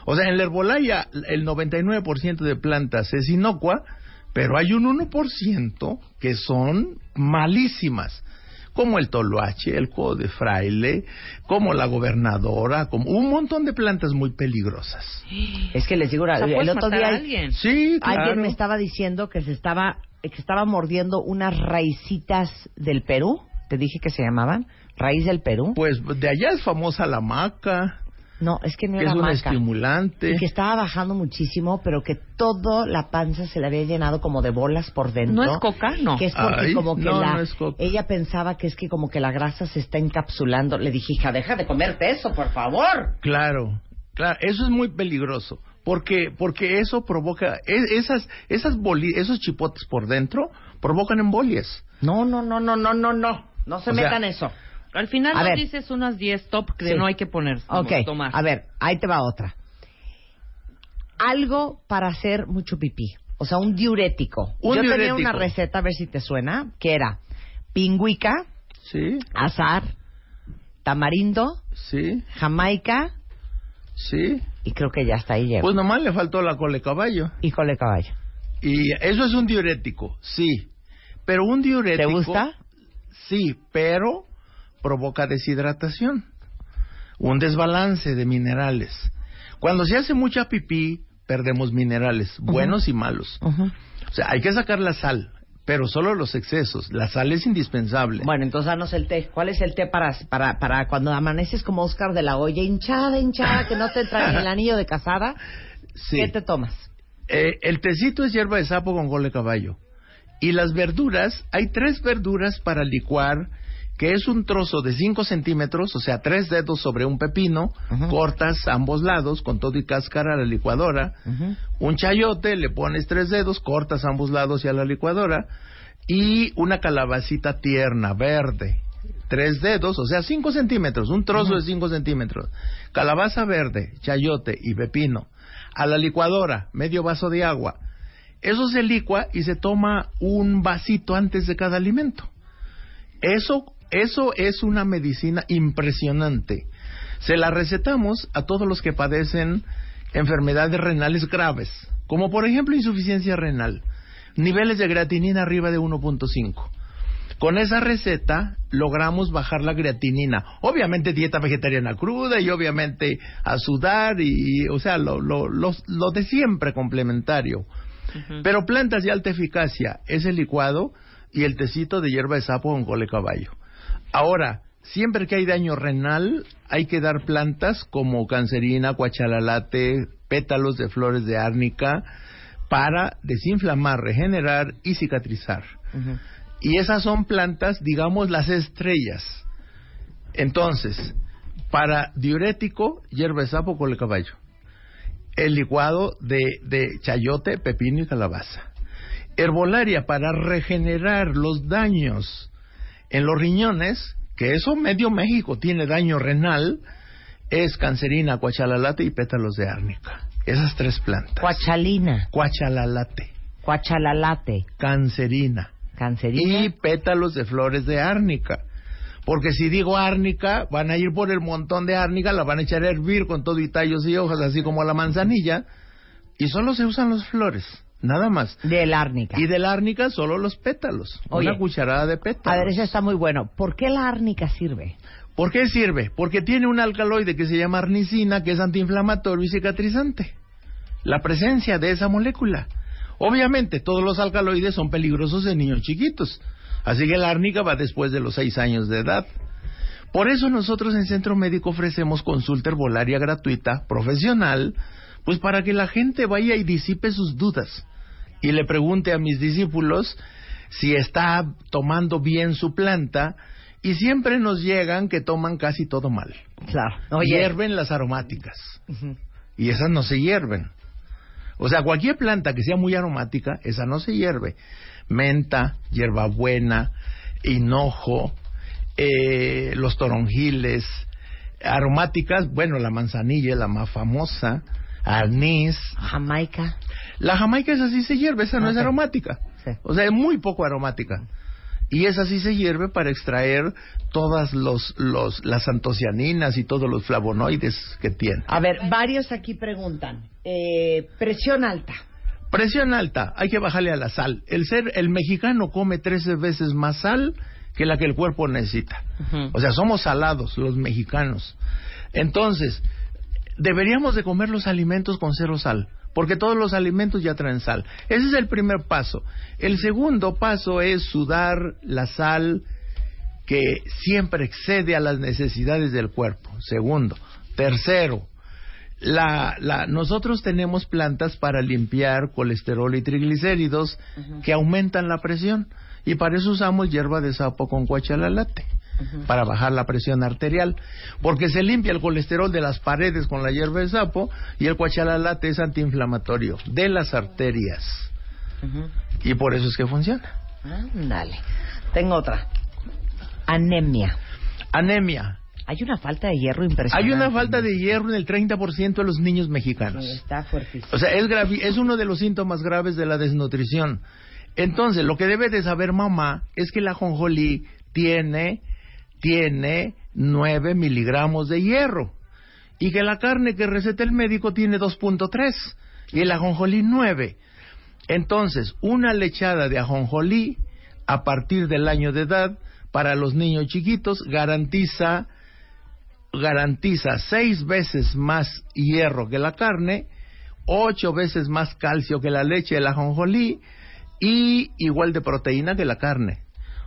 O sea, en la herbolaya el 99% de plantas es inocua, pero hay un 1% que son malísimas. Como el toloache, el codo de fraile, como la gobernadora, como un montón de plantas muy peligrosas. Es que les digo, O sea, el otro matar día a alguien. Sí, claro. alguien me estaba diciendo que se estaba que estaba mordiendo unas raicitas del Perú. Te dije que se llamaban raíz del Perú. Pues de allá es famosa la maca, No, es que no que era es un maca. estimulante. Y que estaba bajando muchísimo, pero que toda la panza se le había llenado como de bolas por dentro. ¿No es coca? No. Que es porque Ay, como que no, la, no es coca. ella pensaba que es que como que la grasa se está encapsulando. Le dije, hija, deja de comerte eso, por favor. Claro, claro, eso es muy peligroso. Porque, porque eso provoca, e- esas, esas boli- esos chipotes por dentro provocan embolias. No, no, no, no, no, no, no. No se O sea, metan eso. Al final A nos ver. dices unas 10 top que Sí. no hay que poner. Ok, tomar. a ver, ahí te va otra. Algo para hacer mucho pipí. O sea, un diurético. Un Yo tenía diurético. una receta, a ver si te suena, que era pingüica, Sí, azar, tamarindo, sí, jamaica sí. y creo que ya está ahí llego. Pues nomás le faltó la cole caballo. y cole caballo. Y eso es un diurético, sí. Pero un ¿Te diurético. gusta? Sí, pero provoca deshidratación. Un desbalance de minerales. Cuando se hace mucha pipí, perdemos minerales, buenos y malos. O sea, hay que sacar la sal, pero solo los excesos. La sal es indispensable. Bueno, entonces danos el té. ¿Cuál es el té para, para, para cuando amaneces como Oscar de la olla, hinchada, hinchada, que no te entra ni el anillo de casada? sí. ¿Qué te tomas? Eh, el tecito es hierba de sapo con cole caballo. Y las verduras, hay tres verduras para licuar, que es un trozo de 5 centímetros, o sea, tres dedos sobre un pepino, cortas ambos lados con todo y cáscara a la licuadora. Un chayote, le pones tres dedos, cortas ambos lados y a la licuadora. Y una calabacita tierna, verde. Tres dedos, o sea, cinco centímetros, un trozo de cinco centímetros. Calabaza verde, chayote y pepino. A la licuadora, medio vaso de agua. Eso se licua y se toma un vasito antes de cada alimento. Eso, eso es una medicina impresionante. Se la recetamos a todos los que padecen enfermedades renales graves, como por ejemplo insuficiencia renal, niveles de creatinina arriba de 1.5. Con esa receta logramos bajar la creatinina. Obviamente dieta vegetariana cruda y obviamente a sudar y, y, o sea, lo, lo, lo, lo de siempre complementario. Pero plantas de alta eficacia, ese licuado y el tecito de hierba de sapo con cole caballo. Ahora, siempre que hay daño renal, hay que dar plantas como cancerina, cuachalalate, pétalos de flores de árnica para desinflamar, regenerar y cicatrizar. Y esas son plantas, digamos, las estrellas. Entonces, para diurético, hierba de sapo, cole caballo. El licuado de, de chayote, pepino y calabaza. Herbolaria para regenerar los daños en los riñones, que eso medio México tiene daño renal, es cancerina, cuachalalate y pétalos de árnica. Esas tres plantas. Cuachalina, Cuachalalate, cuachalalate, cancerina cancerina. y pétalos de flores de árnica. Porque si digo árnica, van a ir por el montón de árnica, la van a echar a hervir con todo y tallos y hojas, así como la manzanilla, y solo se usan las flores, nada más. de la árnica. Y de la árnica solo los pétalos, Oye. una cucharada de pétalos. A ver, eso está muy bueno. ¿Por qué la árnica sirve? ¿Por qué sirve? Porque tiene un alcaloide que se llama arnicina, que es antiinflamatorio y cicatrizante. La presencia de esa molécula. Obviamente, todos los alcaloides son peligrosos en niños chiquitos. Así que la árnica va después de los seis años de edad. Por eso nosotros en Centro Médico ofrecemos consulta herbolaria gratuita, profesional, pues para que la gente vaya y disipe sus dudas y le pregunte a mis discípulos si está tomando bien su planta y siempre nos llegan que toman casi todo mal. Claro. Oye, Hierven las aromáticas y esas no se hierven. O sea, cualquier planta que sea muy aromática, esa no se hierve. Menta, hierbabuena, hinojo, eh, los toronjiles, aromáticas, bueno, la manzanilla, la más famosa, anís. Jamaica. La jamaica esa sí se hierve, esa no es aromática. Sí. O sea, es muy poco aromática. Y esa sí se hierve para extraer todas los, los, las antocianinas y todos los flavonoides que tiene. A ver, varios aquí preguntan. Eh, presión alta. Presión alta, hay que bajarle a la sal. El ser, el mexicano come 13 veces más sal que la que el cuerpo necesita. O sea, somos salados los mexicanos. Entonces, deberíamos de comer los alimentos con cero sal, porque todos los alimentos ya traen sal. Ese es el primer paso. El segundo paso es sudar la sal que siempre excede a las necesidades del cuerpo. Segundo. Tercero, la, la, nosotros tenemos plantas para limpiar colesterol y triglicéridos que aumentan la presión y para eso usamos hierba de sapo con cuachalalate. Para bajar la presión arterial, porque se limpia el colesterol de las paredes con la hierba de sapo y el cuachalalate es antiinflamatorio de las arterias. Y por eso es que funciona. Dale. Tengo otra. Anemia. Anemia. Hay una falta de hierro impresionante. Hay una falta de hierro en el 30% de los niños mexicanos. Sí, Está fuertísimo. O sea, es, es uno de los síntomas graves de la desnutrición. Entonces, lo que debe de saber mamá es que la ajonjolí tiene, tiene 9 miligramos de hierro. Y que la carne que receta el médico tiene 2.3. Y el ajonjolí 9. Entonces, una lechada de ajonjolí a partir del año de edad para los niños chiquitos garantiza garantiza seis veces más hierro que la carne, ocho veces más calcio que la leche de la ajonjolí y igual de proteína que la carne.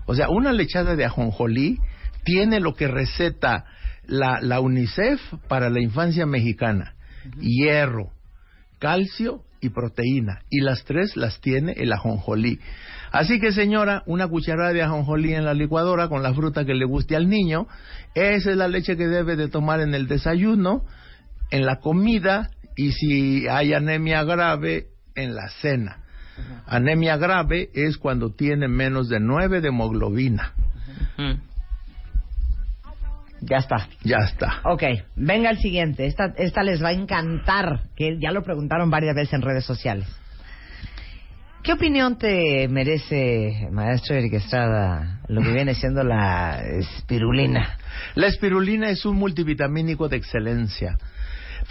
O sea, una lechada de ajonjolí tiene lo que receta la, la UNICEF para la infancia mexicana. Hierro, calcio y proteína. Y las tres las tiene el ajonjolí. Así que señora, una cucharada de ajonjolí en la licuadora con la fruta que le guste al niño. Esa es la leche que debe de tomar en el desayuno, en la comida y si hay anemia grave, en la cena. Anemia grave es cuando tiene menos de 9 de hemoglobina. Ya está. Ya está. Ok, venga el siguiente. Esta, esta les va a encantar, que ya lo preguntaron varias veces en redes sociales. ¿Qué opinión te merece, maestro Eric Estrada, lo que viene siendo la espirulina? La espirulina es un multivitamínico de excelencia.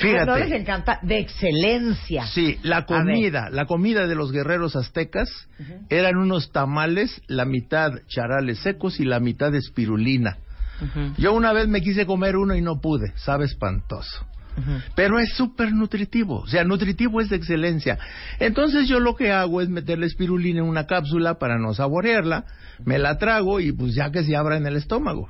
No les Fíjate. encanta, de excelencia. Sí, la comida, la comida de los guerreros aztecas eran unos tamales, la mitad charales secos y la mitad espirulina. Yo una vez me quise comer uno y no pude, sabe espantoso. Pero es súper nutritivo, o sea, nutritivo es de excelencia. Entonces yo lo que hago es meterle espirulina en una cápsula para no saborearla, me la trago y pues ya que se abra en el estómago.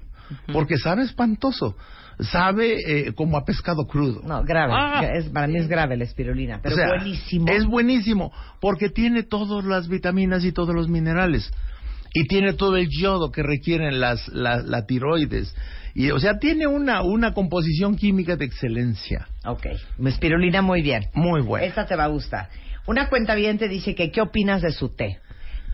Porque sabe espantoso, sabe eh, como a pescado crudo. No, grave. Ah. Es, para mí es grave la espirulina, pero O sea, buenísimo. Es buenísimo porque tiene todas las vitaminas y todos los minerales. Y tiene todo el yodo que requieren las, la, la tiroides. Y, o sea, tiene una, una composición química de excelencia. Ok, espirulina muy bien. Muy buena. Esta te va a gustar. Una cuenta bien te dice que qué opinas de su té.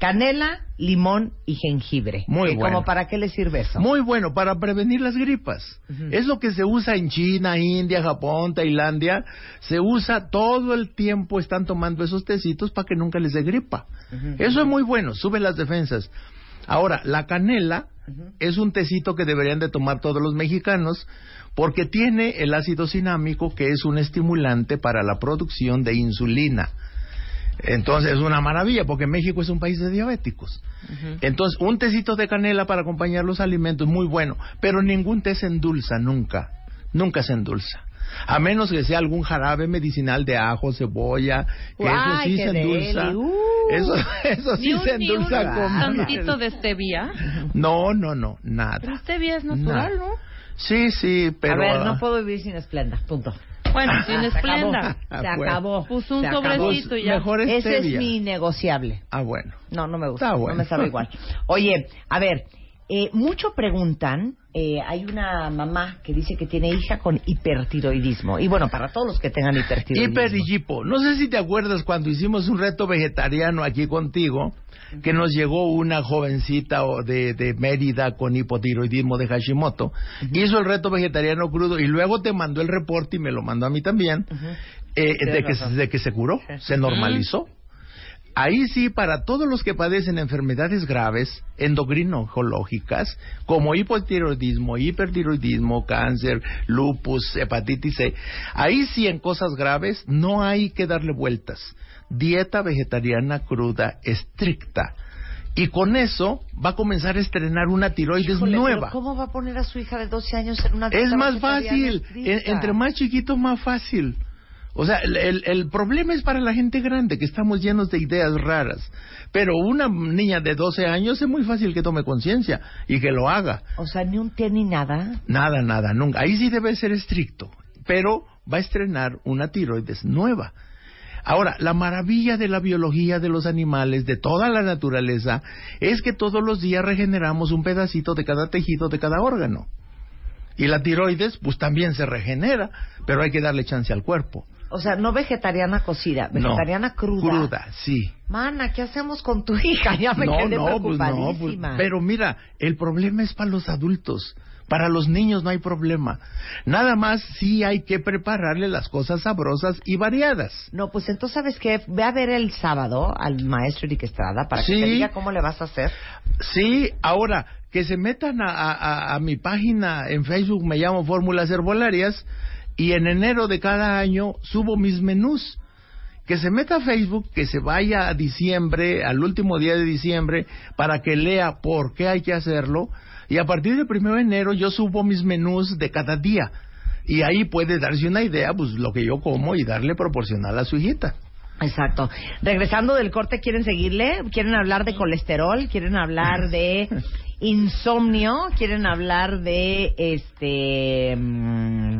Canela, limón y jengibre. Muy Que bueno. ¿Como para qué le sirve eso? Muy bueno para prevenir las gripas. Es lo que se usa en China, India, Japón, Tailandia. Se usa todo el tiempo, están tomando esos tecitos para que nunca les dé gripa. Eso es muy bueno, sube las defensas. Ahora, la canela es un tecito que deberían de tomar todos los mexicanos porque tiene el ácido cinámico que es un estimulante para la producción de insulina. Entonces es una maravilla porque México es un país de diabéticos. Entonces un tecito de canela para acompañar los alimentos muy bueno, pero ningún té se endulza nunca, nunca se endulza. A menos que sea algún jarabe medicinal de ajo, cebolla, que eso sí se endulza. uh. Eso, eso sí un, se ni un endulza con tantito de stevia. No, no, no, Pero nada. stevia es natural, Nada. ¿no? Sí, sí, pero a ver, no puedo vivir sin esplenda, punto. Bueno, sin Se acabó. esplenda. Se Ah, bueno. acabó. Pues un Se acabó. sobrecito y ya. Mejor Ese es mi negociable. Ah, bueno. No, no me gusta. Está No bueno. me sabe igual. Oye, a ver, eh, mucho preguntan. eh, hay una mamá que dice que tiene hija con hipertiroidismo. Y bueno, para todos los que tengan hipertiroidismo. Hiper y hipo. No sé si te acuerdas cuando hicimos un reto vegetariano aquí contigo, que nos llegó una jovencita de, de Mérida con hipotiroidismo de Hashimoto. Hizo el reto vegetariano crudo y luego te mandó el reporte y me lo mandó a mí también, eh, de, que, razón. de que se curó, se normalizó. Ahí sí, para todos los que padecen enfermedades graves, endocrinológicas, como hipotiroidismo, hipertiroidismo, cáncer, lupus, hepatitis C, ahí sí en cosas graves no hay que darle vueltas. Dieta vegetariana cruda estricta. Y con eso va a comenzar a estrenar una tiroides Híjole, pero nueva. ¿Cómo va a poner a su hija de 12 años en una Es dieta más vegetariana fácil. En- entre más chiquito, más fácil. O sea, el, el- el problema es para la gente grande, que estamos llenos de ideas raras. Pero una niña de 12 años es muy fácil que tome conciencia y que lo haga. O sea, ni un té ni nada. Nada, nada, nunca. Ahí sí debe ser estricto. Pero va a estrenar una tiroides nueva. Ahora, la maravilla de la biología de los animales, de toda la naturaleza, es que todos los días regeneramos un pedacito de cada tejido, de cada órgano. Y la tiroides, pues también se regenera, pero hay que darle chance al cuerpo. O sea, no vegetariana cocida, No, vegetariana cruda. Cruda, sí. Mana, ¿qué hacemos con tu hija? Ya me no, quedé no, pues no, pues, preocupadísima. pero mira, el problema es para los adultos. Para los niños no hay problema. Nada más sí hay que prepararle las cosas sabrosas y variadas. No, pues entonces, ¿sabes qué? Ve a ver el sábado al maestro Eric Estrada para que te diga cómo le vas a hacer. Sí, ahora, que se metan a- a mi página en Facebook, me llamo Fórmulas Herbolarias, y en enero de cada año subo mis menús. Que se meta a Facebook, que se vaya a diciembre, al último día de diciembre, para que lea por qué hay que hacerlo. Y a partir del primero de enero yo subo mis menús de cada día. Y ahí puede darse una idea, pues lo que yo como y darle proporcional a su hijita. Exacto. Regresando del corte, ¿quieren seguirle? ¿Quieren hablar de colesterol? ¿Quieren hablar de insomnio? ¿Quieren hablar de este mm,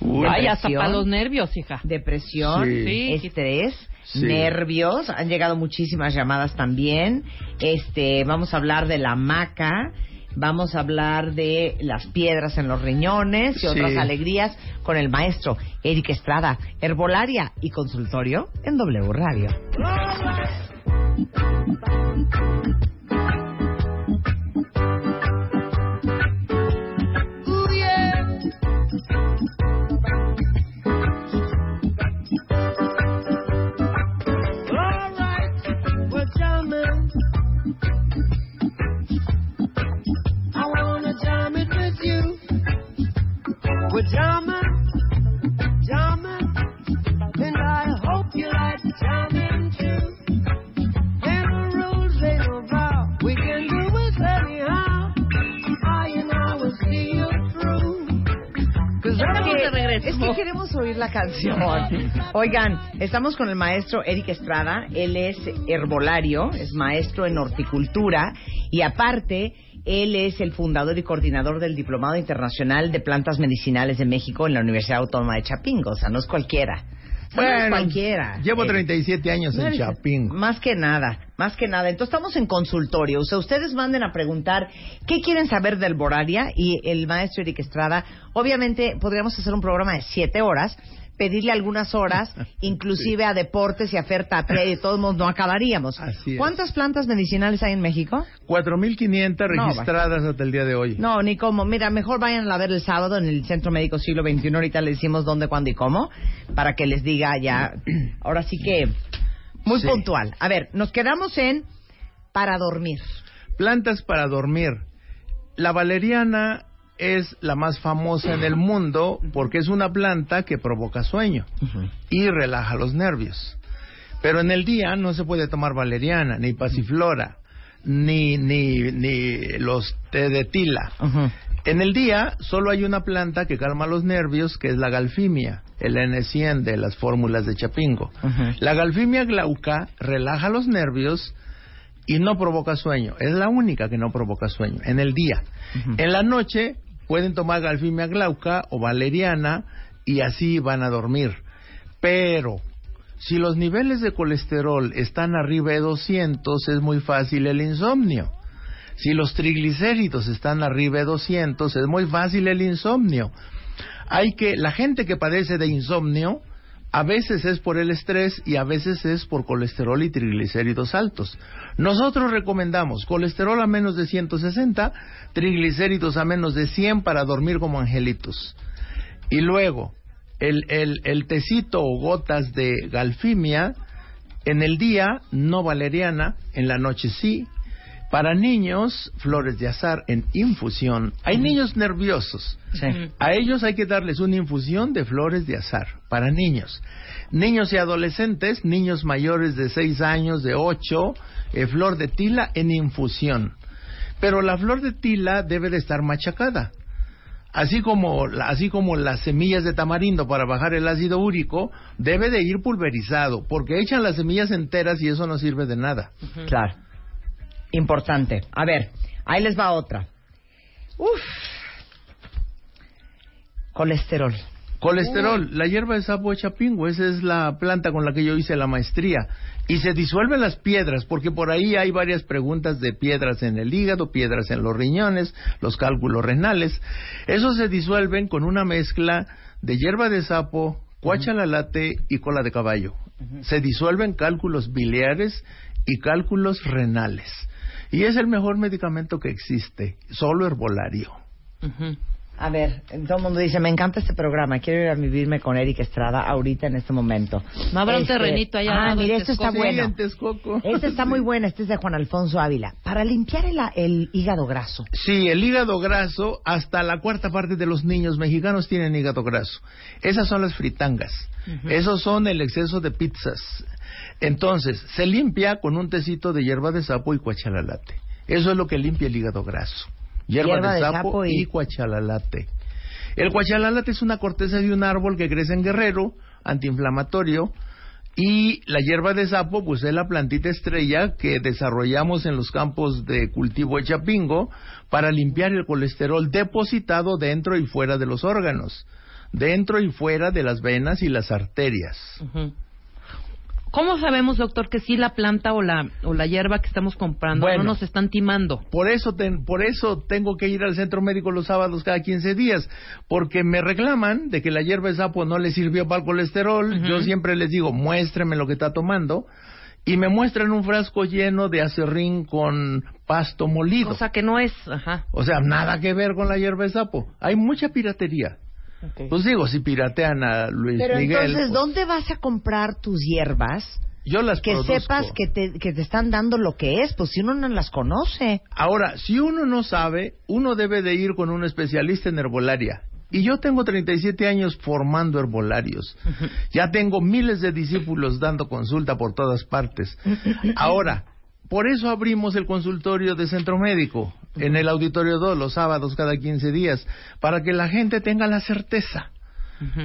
Uy, Ay, hasta depresión? para los nervios, hija. depresión, Sí. estrés, Sí. nervios. Han llegado muchísimas llamadas también. Este, vamos a hablar de la maca. Vamos a hablar de las piedras en los riñones y Sí. otras alegrías con el maestro Eric Estrada, herbolaria y consultorio en W Radio. Oír la canción. Oigan, estamos con el maestro Eric Estrada. Él es herbolario, es maestro en horticultura y aparte él es el fundador y coordinador del Diplomado Internacional de Plantas Medicinales de México en la Universidad Autónoma de Chapingo. O sea, no es cualquiera. O sea, no es cualquiera. llevo Eh, 37 años no en eres- Chapingo. Más que nada, más que nada. Entonces estamos en consultorio. O sea, ustedes manden a preguntar qué quieren saber del Boraria y el maestro Eric Estrada. Obviamente podríamos hacer un programa de siete horas, pedirle algunas horas, inclusive a deportes y a Fer Tapia y de todos modos no acabaríamos. ¿Cuántas plantas medicinales hay en México? 4.500 No, registradas hasta el día de hoy. No, ni cómo. Mira, mejor vayan a ver el sábado en el Centro Médico Siglo XXI. Ahorita les decimos dónde, cuándo y cómo, para que les diga ya. Ahora sí que muy Sí. puntual. A ver, nos quedamos en para dormir. Plantas para dormir. La valeriana es la más famosa en el mundo porque es una planta que provoca sueño y relaja los nervios. Pero en el día no se puede tomar valeriana, ni pasiflora, ni, ni, ni los té de tila. En el día solo hay una planta que calma los nervios, que es la galfimia, el N100 de las fórmulas de Chapingo. La galfimia glauca relaja los nervios y no provoca sueño. Es la única que no provoca sueño en el día. En la noche pueden tomar galfimia glauca o valeriana y así van a dormir. Pero si los niveles de colesterol están arriba de 200 es muy fácil el insomnio. Si los triglicéridos están arriba de 200 es muy fácil el insomnio. Hay que la gente que padece de insomnio a veces es por el estrés y a veces es por colesterol y triglicéridos altos. Nosotros recomendamos colesterol a menos de 160, triglicéridos a menos de 100 para dormir como angelitos. Y luego, el, el, el tecito o gotas de galfimia, en el día no valeriana, en la noche sí. Para niños, flores de azar en infusión. Hay niños nerviosos. A ellos hay que darles una infusión de flores de azar para niños. Niños y adolescentes, niños mayores de 6 años, de 8, eh, flor de tila en infusión. Pero la flor de tila debe de estar machacada. Así como, la- así como las semillas de tamarindo para bajar el ácido úrico, debe de ir pulverizado, porque echan las semillas enteras y eso no sirve de nada. Claro. Importante. A ver, ahí les va otra. Uf. Colesterol. Colesterol, la hierba de sapo de chapingo, esa es la planta con la que yo hice la maestría. Y se disuelven las piedras, porque por ahí hay varias preguntas de piedras en el hígado, piedras en los riñones, los cálculos renales. Esos se disuelven con una mezcla de hierba de sapo, cuachalalate y cola de caballo. Se disuelven cálculos biliares y cálculos renales. Y es el mejor medicamento que existe, solo herbolario. A ver, todo el mundo dice, me encanta este programa, quiero ir a vivirme con Eric Estrada ahorita en este momento. No habrá un terrenito allá al Ah, en esto está bueno. Este está muy bueno, este es de Juan Alfonso Ávila. Para limpiar el, el hígado graso. Sí, el hígado graso, hasta la cuarta parte de los niños mexicanos tienen hígado graso. Esas son las fritangas. Esos son el exceso de pizzas. Entonces, se limpia con un tecito de hierba de sapo y cuachalalate. Eso es lo que limpia el hígado graso. Hierba, Hierba de, de sapo, sapo y- y cuachalalate. El cuachalalate es una corteza de un árbol que crece en Guerrero, antiinflamatorio, y la hierba de sapo, pues es la plantita estrella que desarrollamos en los campos de cultivo de Chapingo para limpiar el colesterol depositado dentro y fuera de los órganos, dentro y fuera de las venas y las arterias. ¿Cómo sabemos, doctor, que sí la planta o la, o la hierba que estamos comprando Bueno. no nos están timando? Por eso, ten- por eso tengo que ir al centro médico los sábados cada 15 días, porque me reclaman de que la hierba de sapo no le sirvió para el colesterol. Yo siempre les digo, muéstreme lo que está tomando. Y me muestran un frasco lleno de acerrín con pasto molido. Cosa que no es, ajá. O sea, nada que ver con la hierba de sapo. Hay mucha piratería. Pues digo, si piratean a Luis Pero Miguel, entonces, pues, ¿dónde vas a comprar tus hierbas? yo las Que produzco. sepas que te, que te están dando lo que es, pues si uno no las conoce. Ahora, si uno no sabe, uno debe de ir con un especialista en herbolaria. Y yo tengo 37 años formando herbolarios. Ya tengo miles de discípulos dando consulta por todas partes. Ahora, por eso abrimos el consultorio de Centro Médico en el Auditorio 2 los sábados cada 15 días, para que la gente tenga la certeza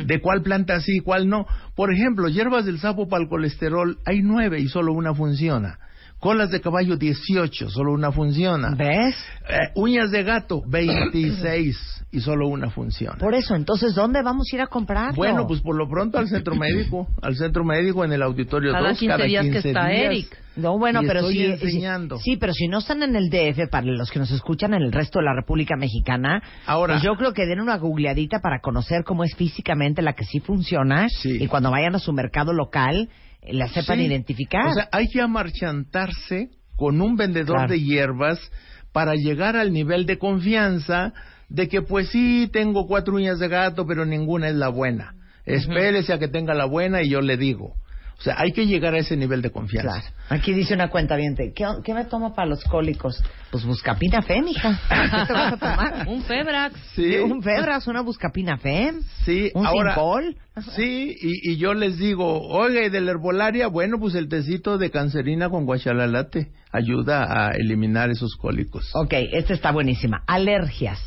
de cuál planta sí y cuál no. Por ejemplo, hierbas del sapo para el colesterol hay nueve y solo una funciona. Colas de caballo 18, solo una funciona. ¿Ves? Eh, uñas de gato 26 y solo una funciona. Por eso, entonces, ¿dónde vamos a ir a comprarlo? Bueno, pues por lo pronto al centro médico, al centro médico en el auditorio Cada 2 15 cada días que 15 está días. Eric. No, bueno, Y pero estoy sí, enseñando. sí, pero si no están en el DF, para los que nos escuchan en el resto de la República Mexicana, Ahora- pues yo creo que den una googleadita para conocer cómo es físicamente la que sí funciona Sí. y cuando vayan a su mercado local la sepan Sí. identificar. O sea, hay que amarchantarse con un vendedor Claro. de hierbas para llegar al nivel de confianza de que pues sí tengo cuatro uñas de gato, pero ninguna es la buena. Espérese a que tenga la buena y yo le digo. O sea, hay que llegar a ese nivel de confianza. Claro. Aquí dice una cuenta bien, ¿qué, ¿qué me tomo para los cólicos? Pues buscapina fe, mija. ¿Qué te vas a tomar? Un Febrax. Sí. Un Febras, una buscapina fe, Sí, un ahora, Sincol. sí, y, y yo les digo, oiga, y de la herbolaria, bueno, pues el tecito de cancerina con guachalalate ayuda a eliminar esos cólicos. Ok, esta está buenísima. Alergias.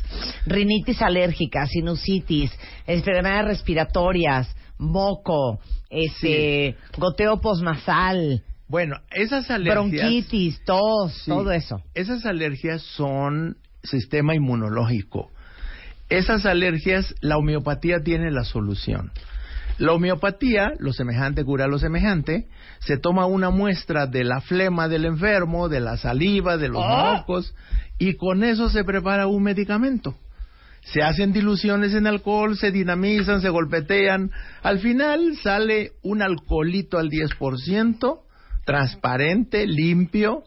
Rinitis alérgica, sinusitis, enfermedades respiratorias, moco, este, goteo posnasal, Bueno, esas alergias... bronquitis, tos, Sí. todo eso. Esas alergias son sistema inmunológico. Esas alergias, la homeopatía tiene la solución. La homeopatía, lo semejante cura lo semejante, se toma una muestra de la flema del enfermo, de la saliva, de los mocos, y con eso se prepara un medicamento. Se hacen diluciones en alcohol, se dinamizan, se golpetean. Al final sale un alcoholito al 10%, transparente, limpio,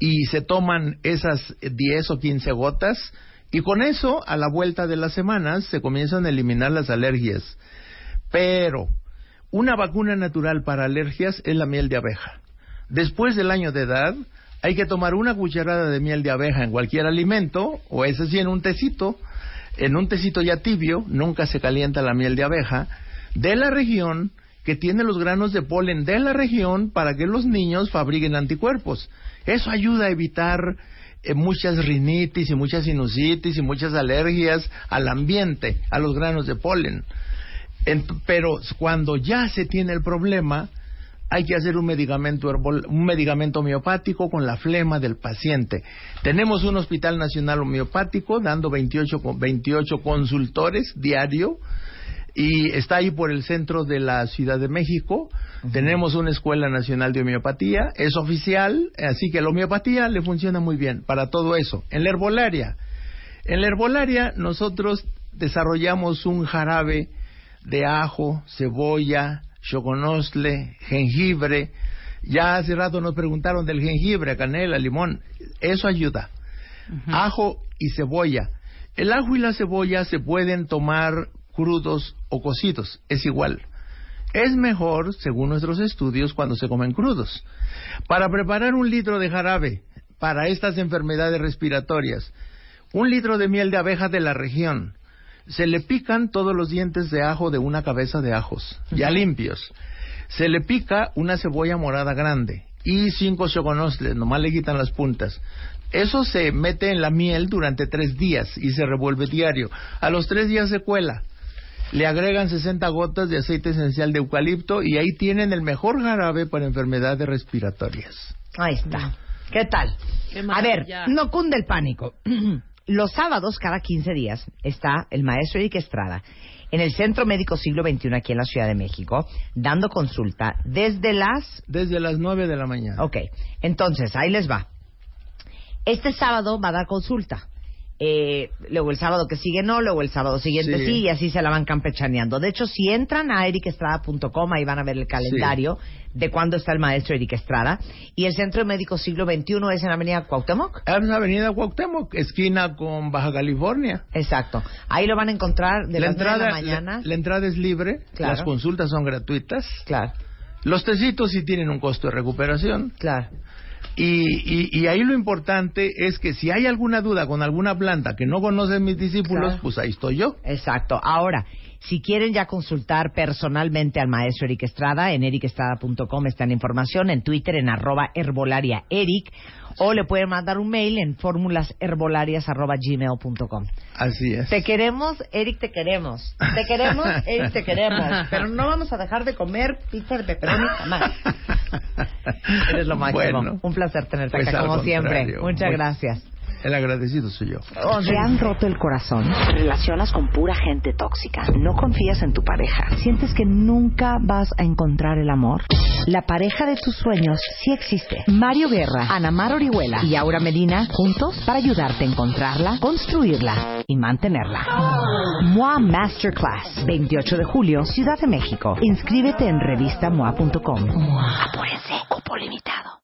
y se toman esas 10 o 15 gotas, y con eso, a la vuelta de las semanas, se comienzan a eliminar las alergias. Pero una vacuna natural para alergias es la miel de abeja. Después del año de edad, hay que tomar una cucharada de miel de abeja en cualquier alimento, o ese sí en un tecito, en un tecito ya tibio, nunca se calienta la miel de abeja, de la región que tiene los granos de polen de la región para que los niños fabriquen anticuerpos. Eso ayuda a evitar eh, muchas rinitis y muchas sinusitis y muchas alergias al ambiente, a los granos de polen. Pero cuando ya se tiene el problema, hay que hacer un medicamento, herbol- un medicamento homeopático con la flema del paciente. Tenemos un hospital nacional homeopático dando 28, co- 28 consultores diario y está ahí por el centro de la Ciudad de México. Tenemos una Escuela Nacional de Homeopatía, es oficial, así que la homeopatía le funciona muy bien para todo eso. En la herbolaria, en la herbolaria nosotros desarrollamos un jarabe de ajo, cebolla, choconostle, jengibre. Ya hace rato nos preguntaron del jengibre, canela, limón. Eso ayuda. Ajo y cebolla. El ajo y la cebolla se pueden tomar crudos o cocidos. Es igual. Es mejor, según nuestros estudios, cuando se comen crudos. Para preparar un litro de jarabe para estas enfermedades respiratorias, un litro de miel de abeja de la región, se le pican todos los dientes de ajo de una cabeza de ajos, ya limpios. Se le pica una cebolla morada grande y cinco choconosles, nomás le quitan las puntas. Eso se mete en la miel durante tres días y se revuelve diario. A los tres días se cuela. Le agregan 60 gotas de aceite esencial de eucalipto y ahí tienen el mejor jarabe para enfermedades respiratorias. Ahí está. ¿Qué tal? Qué A ver, no cunde el pánico. Los sábados, cada 15 días, está el maestro Eric Estrada en el Centro Médico Siglo XXI aquí en la Ciudad de México, dando consulta desde las... Desde las 9 de la mañana. Ok, entonces, ahí les va. Este sábado va a dar consulta. Eh, luego el sábado que sigue no, luego el sábado siguiente sí. Sí. y así se la van campechaneando. De hecho, si entran a ericestrada.com, ahí van a ver el calendario de cuándo está el maestro Eric Estrada. Y el Centro Médico Siglo XXI es en la Avenida Cuauhtémoc. Es en la avenida Cuauhtémoc, esquina con Baja California. Exacto. Ahí lo van a encontrar de la las nueve de entrada, la mañana. la, la entrada es libre, Claro. las consultas son gratuitas. Claro, Los tecitos sí tienen un costo de recuperación. claro. Y, y, y ahí lo importante es que si hay alguna duda con alguna planta que no conocen mis discípulos, Claro. pues ahí estoy yo. Exacto. Ahora, si quieren ya consultar personalmente al maestro Eric Estrada, en ericestrada.com está la información, en Twitter en arroba herbolaria Eric, o le pueden mandar un mail en gmail.com. Así es. Te queremos, Eric, te queremos. Te queremos, Eric, te queremos. Pero no vamos a dejar de comer pizza de pepperoni jamás. Eres lo máximo. Bueno. Un placer tenerte Pues acá, como siempre. Muchas Muy- gracias. El agradecido soy yo. ¿Te han roto el corazón? ¿Te relacionas con pura gente tóxica? ¿No confías en tu pareja? ¿Sientes que nunca vas a encontrar el amor? La pareja de tus sueños sí existe. Mario Guerra, Ana Mar Orihuela y Aura Medina juntos para ayudarte a encontrarla, construirla y mantenerla. MOA Masterclass, 28 de julio, Ciudad de México. Inscríbete en revistamoa.com. Apúrense, cupo limitado.